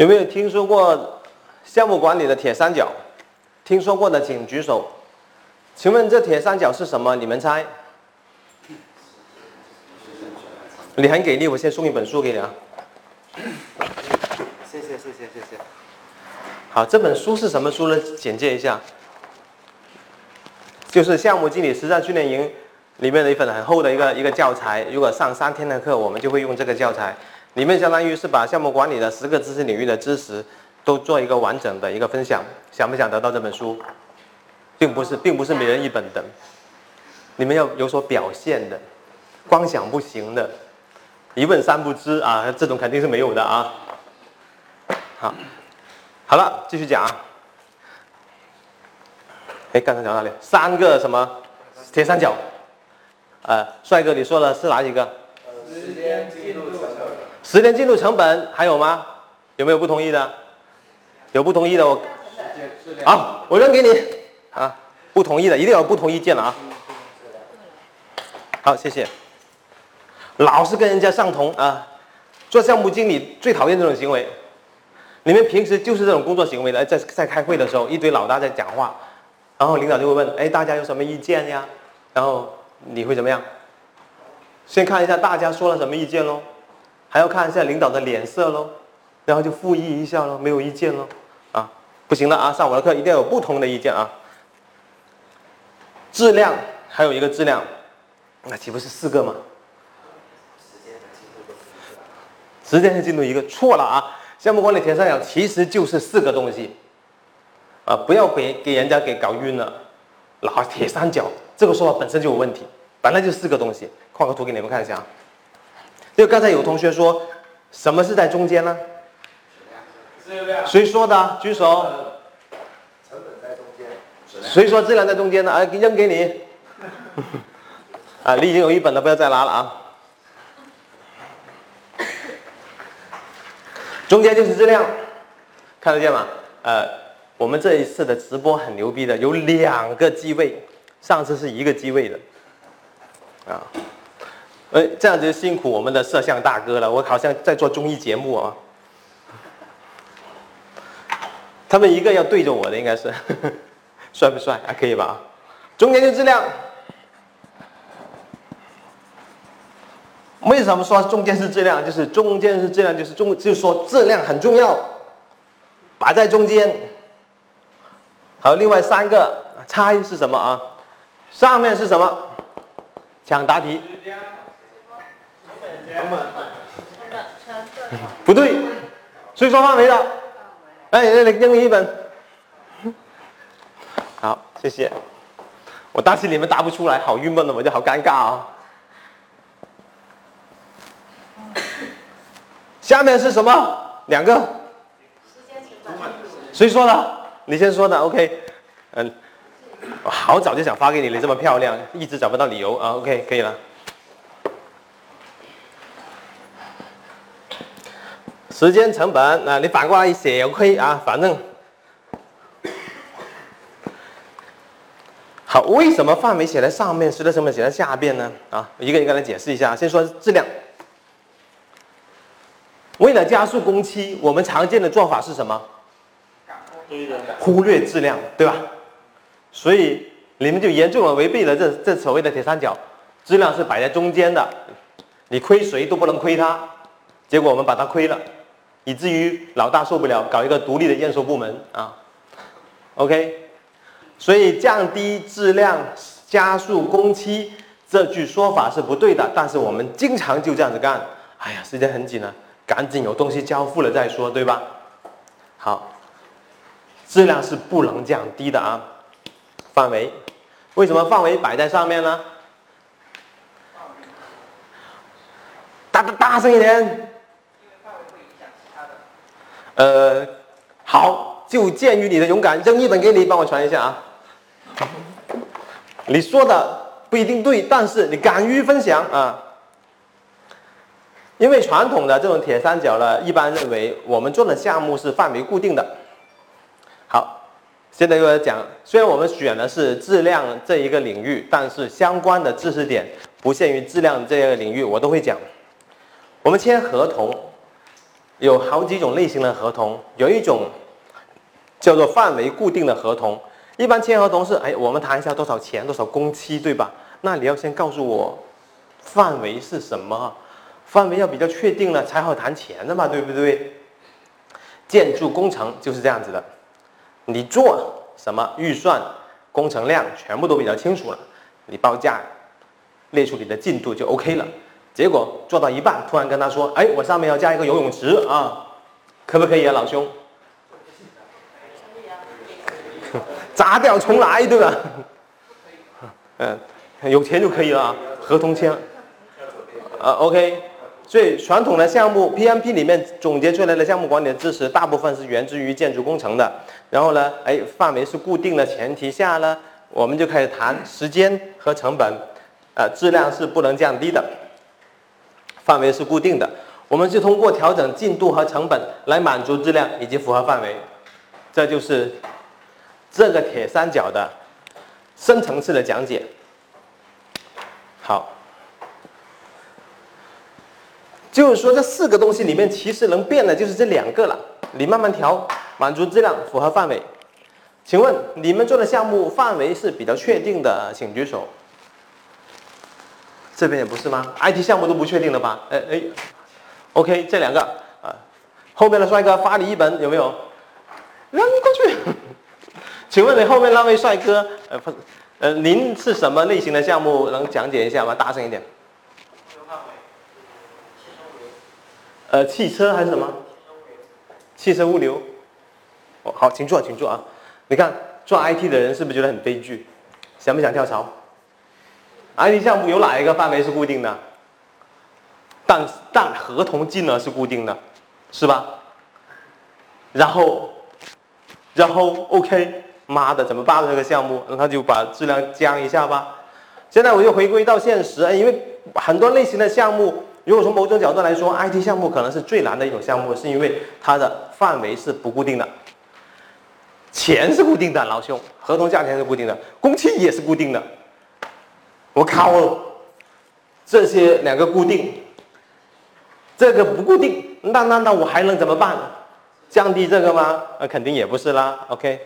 有没有听说过项目管理的铁三角？听说过的请举手。请问这铁三角是什么？你们猜？你很给力，我先送一本书给你啊。谢谢谢谢谢谢。好，这本书是什么书呢？简介一下，就是项目经理实战训练营里面的一本很厚的一个一个教材。如果上三天的课，我们就会用这个教材。里面相当于是把项目管理的十个知识领域的知识都做一个完整的一个分享。想不想得到这本书？并不是，并不是每人一本的，你们要有所表现的，光想不行的，一问三不知啊，这种肯定是没有的啊。好，好了，继续讲。哎，刚才讲哪里？三个什么铁三角？呃，帅哥，你说的是哪几个？时间进度成本。时间进入成本还有吗？有没有不同意的？有不同意的我。好，我扔给你。啊，不同意的一定要不同意见了啊。好，谢谢。老是跟人家上同啊，做项目经理最讨厌这种行为。你们平时就是这种工作行为的，在在开会的时候，一堆老大在讲话，然后领导就会问：哎，大家有什么意见呀？然后你会怎么样？先看一下大家说了什么意见喽，还要看一下领导的脸色喽，然后就复议一下喽，没有意见喽。啊，不行了啊，上我的课一定要有不同的意见啊。质量还有一个质量，那岂不是四个吗？时间是进度一个错了啊！项目管理铁三角其实就是四个东西，啊，不要给给人家给搞晕了。老铁三角这个说法本身就有问题，本来就四个东西。画个图给你们看一下。就刚才有同学说，什么是在中间呢？谁说的？举手。成本在中间谁说质量在中间呢？啊，扔给你。啊，你已经有一本了，不要再拿了啊。中间就是质量，看得见吗？呃，我们这一次的直播很牛逼的，有两个机位，上次是一个机位的。啊，哎，这样子辛苦我们的摄像大哥了，我好像在做综艺节目啊。他们一个要对着我的，应该是。帅不帅？还可以吧。中间就质量。为什么说中间是质量？就是中间是质量，就是中，就是说质量很重要，摆在中间。还有另外三个，猜是什么啊？上面是什么？抢答题。不对，谁说范围的？哎，你扔你一本。好，谢谢。我担心你们答不出来，好郁闷的，我就好尴尬啊。下面是什么？两个。谁说的？你先说的。OK。嗯。我好早就想发给你，了这么漂亮，一直找不到理由啊。OK，可以了。时间成本，那你反过来写也亏啊，反正。好，为什么范围写在上面，时的成本写在下边呢？啊，一个一个来解释一下。先说质量。为了加速工期，我们常见的做法是什么？忽略质量，对吧？所以你们就严重的违背了这这所谓的铁三角，质量是摆在中间的，你亏谁都不能亏他。结果我们把它亏了，以至于老大受不了，搞一个独立的验收部门啊。OK。所以降低质量、加速工期这句说法是不对的，但是我们经常就这样子干。哎呀，时间很紧了，赶紧有东西交付了再说，对吧？好，质量是不能降低的啊。范围，为什么范围摆在上面呢？大大大声一点。呃，好，就鉴于你的勇敢，扔一本给你，帮我传一下啊。你说的不一定对，但是你敢于分享啊。因为传统的这种铁三角呢，一般认为我们做的项目是范围固定的。好，现在又要讲，虽然我们选的是质量这一个领域，但是相关的知识点不限于质量这个领域，我都会讲。我们签合同，有好几种类型的合同，有一种叫做范围固定的合同。一般签合同是，哎，我们谈一下多少钱，多少工期，对吧？那你要先告诉我范围是什么，范围要比较确定了才好谈钱的嘛，对不对？建筑工程就是这样子的，你做什么预算、工程量全部都比较清楚了，你报价列出你的进度就 OK 了。结果做到一半，突然跟他说：“哎，我上面要加一个游泳池啊，可不可以啊，老兄？” 砸掉重来，对吧？嗯，有钱就可以了，合同签。啊，OK。所以传统的项目 PMP 里面总结出来的项目管理的知识，大部分是源自于建筑工程的。然后呢，哎，范围是固定的前提下呢，我们就开始谈时间和成本，呃，质量是不能降低的。范围是固定的，我们是通过调整进度和成本来满足质量以及符合范围。这就是这个铁三角的深层次的讲解。好。就是说，这四个东西里面，其实能变的就是这两个了。你慢慢调，满足质量，符合范围。请问你们做的项目范围是比较确定的，请举手。这边也不是吗？IT 项目都不确定了吧？哎哎，OK，这两个啊，后面的帅哥发你一本有没有？扔过去。请问你后面那位帅哥，呃不是，呃您是什么类型的项目？能讲解一下吗？大声一点。呃，汽车还是什么？汽车物流。哦，好，请坐，请坐啊！你看做 IT 的人是不是觉得很悲剧？想不想跳槽？IT 项目有哪一个范围是固定的？但但合同金额是固定的，是吧？然后，然后 OK，妈的，怎么办这个项目？那他就把质量降一下吧。现在我就回归到现实，因为很多类型的项目。如果从某种角度来说，IT 项目可能是最难的一种项目，是因为它的范围是不固定的，钱是固定的，老兄，合同价钱是固定的，工期也是固定的。我靠，这些两个固定，这个不固定，那那那我还能怎么办？降低这个吗？那肯定也不是啦。OK，